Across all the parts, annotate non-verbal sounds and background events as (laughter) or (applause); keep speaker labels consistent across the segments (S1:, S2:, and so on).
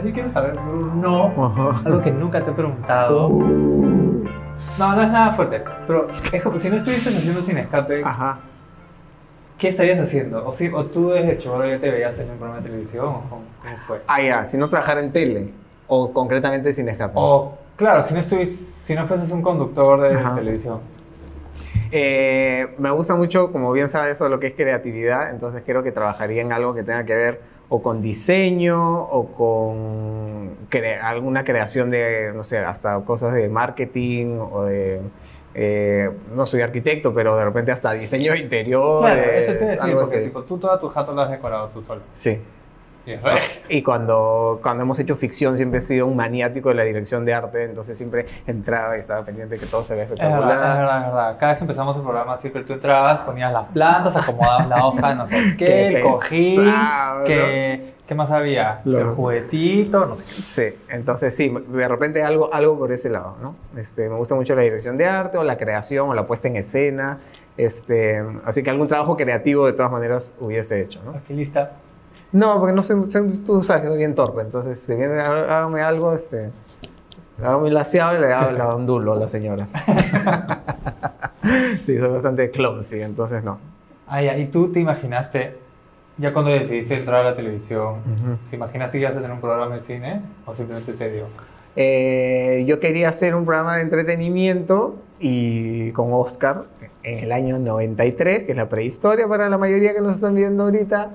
S1: Yo quiero saber, no,
S2: Ajá.
S1: algo que nunca te he preguntado. No, no es nada fuerte, pero es como si no estuvieses haciendo sin escape,
S2: Ajá.
S1: ¿qué estarías haciendo? O, si, o tú desde chivolo ya te veías en un programa de televisión, o cómo, cómo fue?
S2: Ah, ya, si no trabajara en tele, o concretamente sin escape.
S1: O, claro, si no, estuvies, si no fueses un conductor de
S2: Ajá.
S1: televisión.
S2: Eh, me gusta mucho, como bien sabes, todo lo que es creatividad, entonces creo que trabajaría en algo que tenga que ver o con diseño o con cre- alguna creación de, no sé, hasta cosas de marketing o de... eh, no soy arquitecto, pero de repente hasta diseño interior.
S1: Claro, eso te decía, porque tipo, tú toda tu jato la has decorado tú solo.
S2: Sí.
S1: Y
S2: cuando, cuando hemos hecho ficción siempre he sido un maniático de la dirección de arte, entonces siempre entraba y estaba pendiente que todo se vea
S1: Es verdad,
S2: espectacular.
S1: es verdad, es verdad. Cada vez que empezamos el programa, siempre tú entrabas, ponías las plantas, acomodabas la hoja, no sé (laughs) qué, el cojín, que, ¿qué más había?
S2: Lo-
S1: El juguetito, no sé qué.
S2: Sí, entonces sí, de repente algo, algo por ese lado, ¿no? Este, me gusta mucho la dirección de arte o la creación o la puesta en escena. Este, así que algún trabajo creativo de todas maneras hubiese hecho, ¿no?
S1: Estilista.
S2: No, porque no soy, tú sabes que soy bien torpe, entonces si viene, há- hágame algo, este, hágame un laseado y le hago la ondulo a la señora. (laughs) sí, soy bastante clumsy, entonces no.
S1: Ah, ya. ¿Y tú te imaginaste, ya cuando decidiste entrar a la televisión, te imaginaste que ibas a tener un programa de cine o simplemente se dio?
S2: Eh, yo quería hacer un programa de entretenimiento y con Oscar en el año 93, que es la prehistoria para la mayoría que nos están viendo ahorita.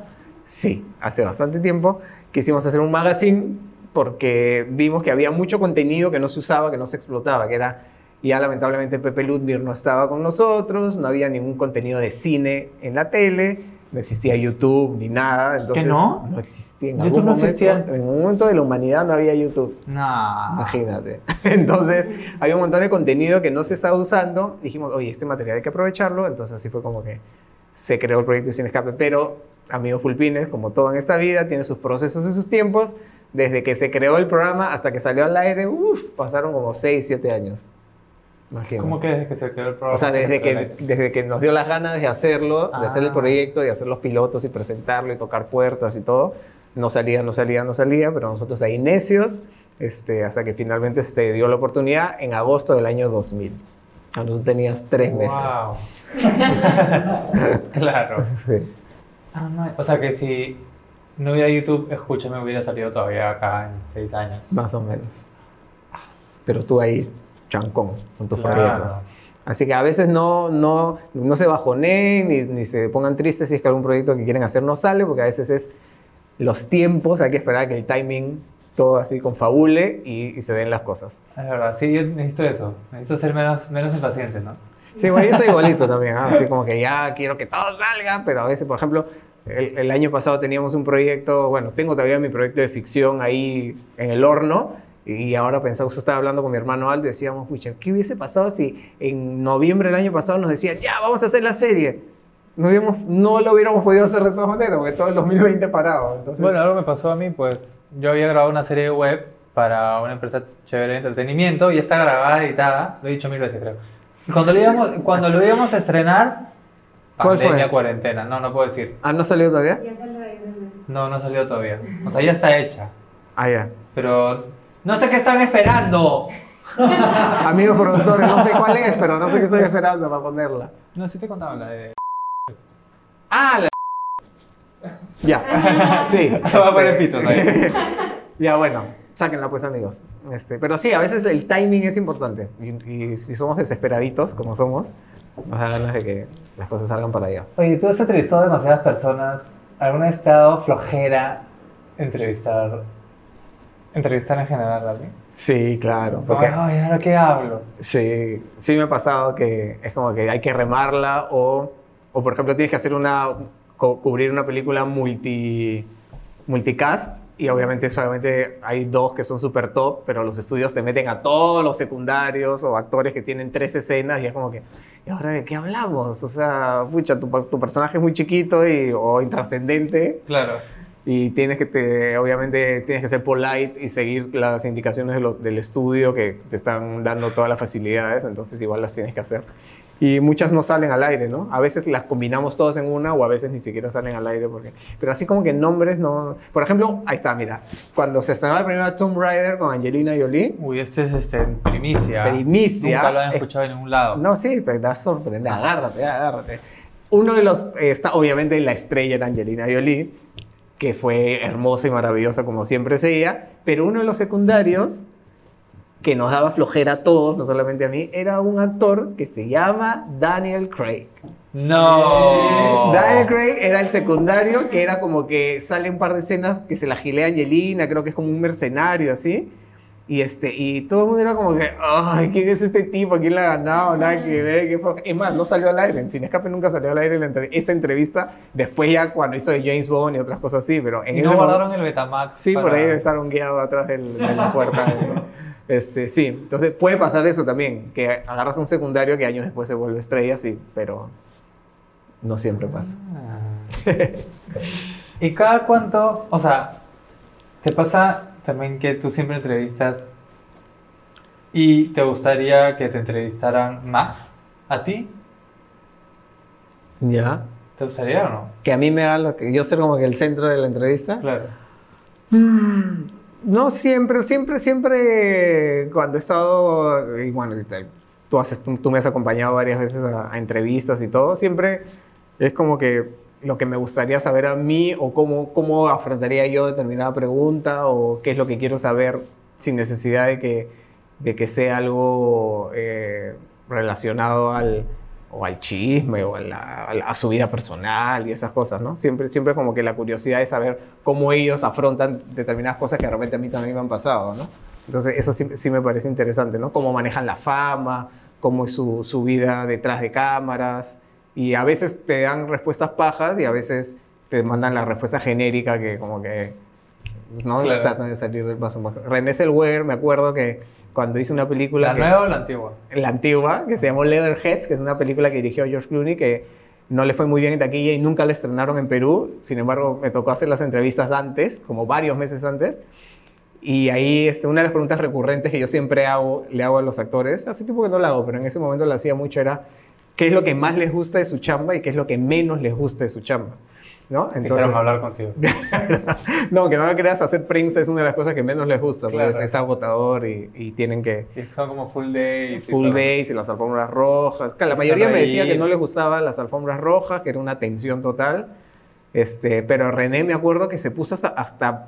S2: Sí, hace bastante tiempo quisimos hacer un magazine porque vimos que había mucho contenido que no se usaba, que no se explotaba, que era ya lamentablemente Pepe Ludwig no estaba con nosotros, no había ningún contenido de cine en la tele, no existía YouTube ni nada. Entonces,
S1: no?
S2: No existía. En
S1: ¿YouTube no
S2: momento-
S1: existía?
S2: En un momento de la humanidad no había YouTube.
S1: Nah.
S2: Imagínate. (laughs) Entonces, había un montón de contenido que no se estaba usando. Dijimos, oye, este material hay que aprovecharlo. Entonces, así fue como que se creó el proyecto Sin Escape. Pero, amigos pulpines, como todo en esta vida, tiene sus procesos y sus tiempos. Desde que se creó el programa hasta que salió al aire, uff, pasaron como 6, 7 años. Imagínate.
S1: ¿Cómo que desde que se creó el programa?
S2: O sea,
S1: se
S2: desde que, desde que nos dio las ganas de hacerlo, de hacer el
S1: Ah.
S2: proyecto, de hacer los pilotos y presentarlo y tocar puertas y todo, no salía, no salía, no salía, pero nosotros ahí necios, este, hasta que finalmente se dio la oportunidad en agosto del año 2000. Cuando tú tenías tres meses.
S1: Wow. (laughs) (laughs) claro.
S2: Sí.
S1: Ah, no, O sea que si no hubiera YouTube, escúchame, hubiera salido todavía acá en seis años.
S2: Más o menos. Pero tú ahí, chancón, con tus
S1: Claro.
S2: proyectos. Así que a veces no, no, no se bajoneen ni, ni se pongan tristes si es que algún proyecto que quieren hacer no sale, porque a veces es los tiempos, hay que esperar a que el timing todo así confabule y, y se den las cosas.
S1: Es verdad, sí, yo necesito eso. Necesito ser menos, menos impaciente, ¿no?
S2: Sí, bueno, yo soy igualito también, ¿ah? así como que ya quiero que todo salga, pero a veces, por ejemplo, el, el año pasado teníamos un proyecto, bueno, tengo todavía mi proyecto de ficción ahí en el horno, y ahora pensaba, justo estaba hablando con mi hermano Aldo y decíamos, pucha, ¿qué hubiese pasado si en noviembre del año pasado nos decían, ya, vamos a hacer la serie? No, hubiéramos- no lo hubiéramos podido hacer de todas maneras, porque todo el 2020 parado. Entonces,
S1: Bueno, algo me pasó a mí, pues yo había grabado una serie web para una empresa chévere de entretenimiento y está grabada, editada, lo he dicho mil veces creo. Cuando lo íbamos, cuando lo íbamos a estrenar,
S2: ¿Cuál fue?
S1: pandemia, cuarentena, no, no puedo decir.
S2: ¿Ah, no salió todavía?
S1: No, no salió todavía. O sea, ya está hecha.
S2: Ah, ya.
S1: Pero no sé qué están esperando. (laughs)
S2: Amigos productores, no sé cuál es, pero no sé qué estoy (laughs) esperando para ponerla.
S1: No si te contaba la de...
S2: Ah, la... (laughs) Ya, sí.
S1: Va a poner pitos ahí.
S2: ya, bueno, sáquenla pues amigos. Este, pero sí, a veces el timing es importante. Y, y si somos desesperaditos, como somos, da ganas de que las cosas salgan para allá.
S1: Oye, tú has entrevistado a demasiadas personas. ¿Alguna vez te ha dado flojera entrevistar, entrevistar en general a alguien?
S2: Sí, claro. Porque,
S1: ay, ¿ahora qué hablo?
S2: sí, sí me ha pasado que es como que hay que remarla o, o por ejemplo, tienes que hacer una, cubrir una película multi, multicast y obviamente solamente hay dos que son súper top, pero los estudios te meten a todos los secundarios o actores que tienen tres escenas y es como que, ¿y ahora de qué hablamos? O sea, pucha, tu, tu personaje es muy chiquito y, o intrascendente
S1: Claro.
S2: y tienes que, te, obviamente, tienes que ser polite y seguir las indicaciones de lo- del estudio que te están dando todas las facilidades, entonces igual las tienes que hacer. Y muchas no salen al aire, ¿no? A veces las combinamos todas en una o a veces ni siquiera salen al aire. Porque... Pero así como que nombres no... Por ejemplo, ahí está, mira. Cuando se estrenó la primera Tomb Raider con Angelina Jolie.
S1: Uy, este es este, primicia.
S2: Primicia.
S1: Nunca lo han
S2: Eh,
S1: escuchado en ningún lado.
S2: No, sí, pero te sorprender. Agárrate, agárrate. Uno de los... eh, está, obviamente la estrella era Angelina Jolie, que fue hermosa y maravillosa como siempre se ella. Pero uno de los secundarios que nos daba flojera a todos, no solamente a mí, era un actor que se llama Daniel Craig.
S1: No. (laughs)
S2: Daniel Craig era el secundario, que era como que sale un par de escenas que se la gilea Angelina, creo que es como un mercenario así. Y, este, y todo el mundo era como que, ay, ¿quién es este tipo? ¿Quién la ha ganado? Nada que ver. qué fue". Es más, no salió al aire. En Sin Escape nunca salió al aire entre- esa entrevista. Después ya cuando hizo de James Bond y otras cosas así. Pero en
S1: ¿Y
S2: ese
S1: no
S2: momento-
S1: guardaron el Betamax?
S2: Sí, por
S1: para-
S2: ahí debe estar guiado atrás del- de la puerta. (laughs) este, sí, entonces puede pasar eso también, que agarras un secundario que años después se vuelve estrella, sí, pero no siempre pasa.
S1: Ah. ¿Y cada cuánto, o sea, te pasa también que tú siempre entrevistas y te gustaría que te entrevistaran más a ti?
S2: ¿Ya?
S1: ¿Te gustaría o no?
S2: Que a mí me haga lo que yo ser como que el centro de la entrevista.
S1: Claro.
S2: No siempre, siempre, siempre cuando he estado, y bueno, tú, me has acompañado varias veces a, a entrevistas y todo, siempre es como que lo que me gustaría saber a mí o cómo, cómo afrontaría yo determinada pregunta o qué es lo que quiero saber sin necesidad de que, de que sea algo eh, relacionado al, o al chisme o a, la- a la- a su vida personal y esas cosas, ¿no? Siempre, siempre como que la curiosidad de saber cómo ellos afrontan determinadas cosas que de repente a mí también me han pasado, ¿no? Entonces eso sí, sí me parece interesante, ¿no? Cómo manejan la fama, cómo es su, su vida detrás de cámaras y a veces te dan respuestas pajas y a veces te mandan la respuesta genérica que como que no
S1: Claro.
S2: tratan de salir del paso. René Zellweger, me acuerdo que cuando hice una película
S1: ¿La
S2: que-
S1: nueva o la antigua?
S2: la antigua, que se llamó Leatherheads, que es una película que dirigió George Clooney, que no le fue muy bien en taquilla y nunca la estrenaron en Perú. Sin embargo, me tocó hacer las entrevistas antes, como varios meses antes. Y ahí este, una de las preguntas recurrentes que yo siempre hago, le hago a los actores, hace tiempo que no la hago, pero en ese momento la hacía mucho, era qué es lo que más les gusta de su chamba y qué es lo que menos les gusta de su chamba. ¿No?
S1: Entonces, hablar contigo. (laughs)
S2: no, que no creas hacer prensa es una de las cosas que menos les gusta,
S1: Claro.
S2: es, es agotador y, y tienen que,
S1: Y son como full day.
S2: full days y las alfombras rojas. Claro, la
S1: Y
S2: mayoría me decía que no les gustaban las alfombras rojas, que era una tensión total. Este, pero René me acuerdo que se puso hasta, hasta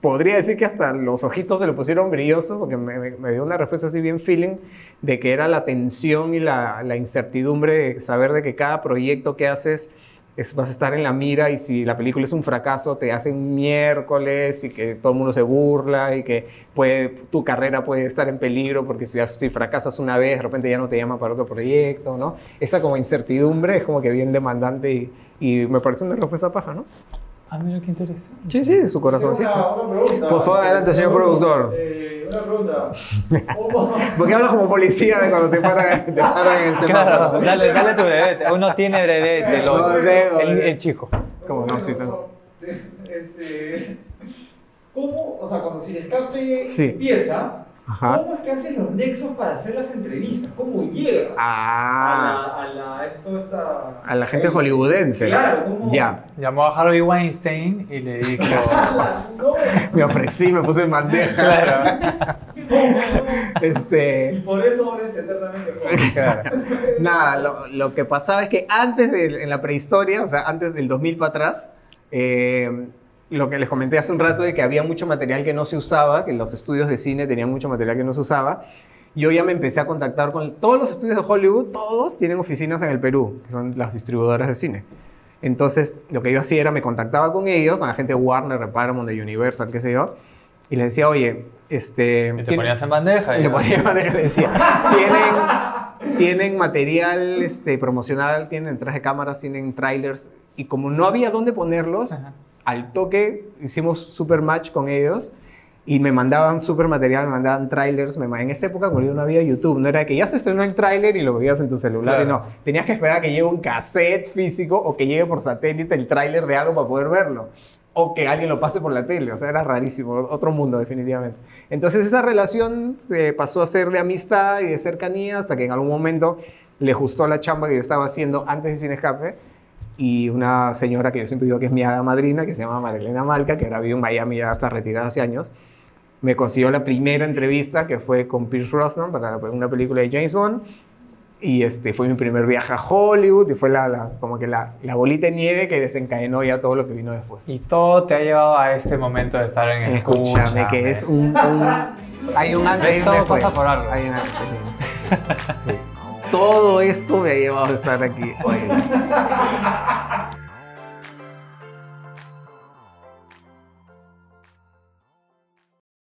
S2: podría decir que hasta los ojitos se le pusieron brillosos, porque me, me- me dio una respuesta así bien feeling de que era la tensión y la, la incertidumbre de saber de que cada proyecto que haces es, vas a estar en la mira y si la película es un fracaso te hacen miércoles y que todo el mundo se burla y que puede, tu carrera puede estar en peligro porque si, si fracasas una vez de repente ya no te llaman para otro proyecto, ¿no? Esa como incertidumbre es como que bien demandante y, me parece una respuesta paja, ¿no?
S1: Ah, mira qué interesante.
S2: Sí, sí, de su corazoncito.
S3: Una, una pregunta.
S2: Por favor, adelante, señor productor.
S3: Eh, una pregunta. ¿Cómo, (laughs)
S2: ¿Por qué hablas como policía de cuando te paran, te paran en el
S1: Claro,
S2: semáforo?
S1: dale, dale tu brevete. Uno tiene brevete, lo-
S2: No,
S1: el,
S2: eh.
S1: el chico.
S2: Como no, sí, no.
S3: Este, ¿Cómo, o sea, cuando Sin Escape
S2: Sí.
S3: empieza,
S2: Ajá.
S3: ¿cómo es que hacen los nexos para hacer las entrevistas? ¿Cómo llegas
S2: Ah,
S3: a la, a la, toda esta...
S2: a la gente hollywoodense.
S3: Claro, ¿cómo?
S2: Ya.
S1: Llamó a Harvey Weinstein y le (laughs) dijo.
S3: No, (laughs)
S2: Me ofrecí, me puse en bandeja.
S1: claro. (laughs)
S3: Y
S2: Este,
S3: por eso eres eternamente joven.
S1: claro.
S2: nada, lo, lo que pasaba es que antes de, en la prehistoria, o sea, antes del 2000 para atrás, eh, lo que les comenté hace un rato de que había mucho material que no se usaba, que los estudios de cine tenían mucho material que no se usaba. Yo ya me empecé a contactar con todos los estudios de Hollywood, todos tienen oficinas en el Perú, que son las distribuidoras de cine. Entonces, lo que yo hacía era me contactaba con ellos, con la gente de Warner, de Paramount, de Universal, qué sé yo, y les decía, oye, este...
S1: Y te
S2: ¿tiene-
S1: ponías en bandeja.
S2: y le ponía en bandeja y le decía, ¿tienen, (laughs) tienen material este, promocional, tienen traje de cámaras, tienen trailers, y como no había dónde ponerlos,
S1: Ajá.
S2: Al toque hicimos super match con ellos y me mandaban super material, me mandaban trailers. Me, en esa época, como digo, no había YouTube, no era que ya se estrenó el trailer y lo veías en tu celular, y no. Tenías que esperar a que llegue un cassette físico o que llegue por satélite el trailer de algo para poder verlo. O que alguien lo pase por la tele, o sea, era rarísimo, otro mundo definitivamente. Entonces esa relación eh, pasó a ser de amistad y de cercanía hasta que en algún momento le gustó la chamba que yo estaba haciendo antes de Cine Escape y una señora que yo siempre digo que es mi hada madrina, que se llama Marilena Malca, que ahora vive en Miami, ya está retirada hace años, me consiguió la primera entrevista que fue con Pierce Brosnan para una película de James Bond y este, fue mi primer viaje a Hollywood y fue la, la- como que la, la bolita de nieve que desencadenó ya todo lo que vino después.
S1: Y todo te ha llevado a este momento de estar en
S2: Escúchame, que es un, un- hay un antes y un
S1: Todo
S2: después.
S1: pasa por algo.
S2: Hay un antes después. Sí. (laughs) Todo esto me ha llevado a estar aquí hoy. (laughs)